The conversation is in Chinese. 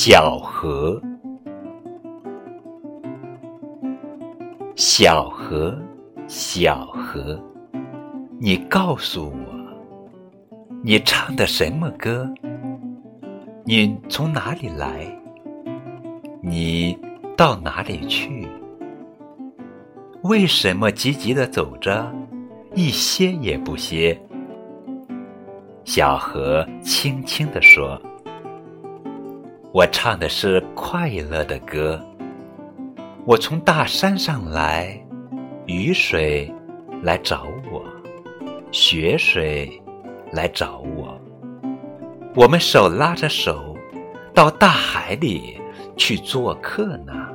小河，小河，小河，你告诉我，你唱的什么歌？你从哪里来？你到哪里去？为什么急急的走着，一歇也不歇？小河轻轻地说。我唱的是快乐的歌。我从大山上来，雨水来找我，雪水来找我。我们手拉着手，到大海里去做客呢。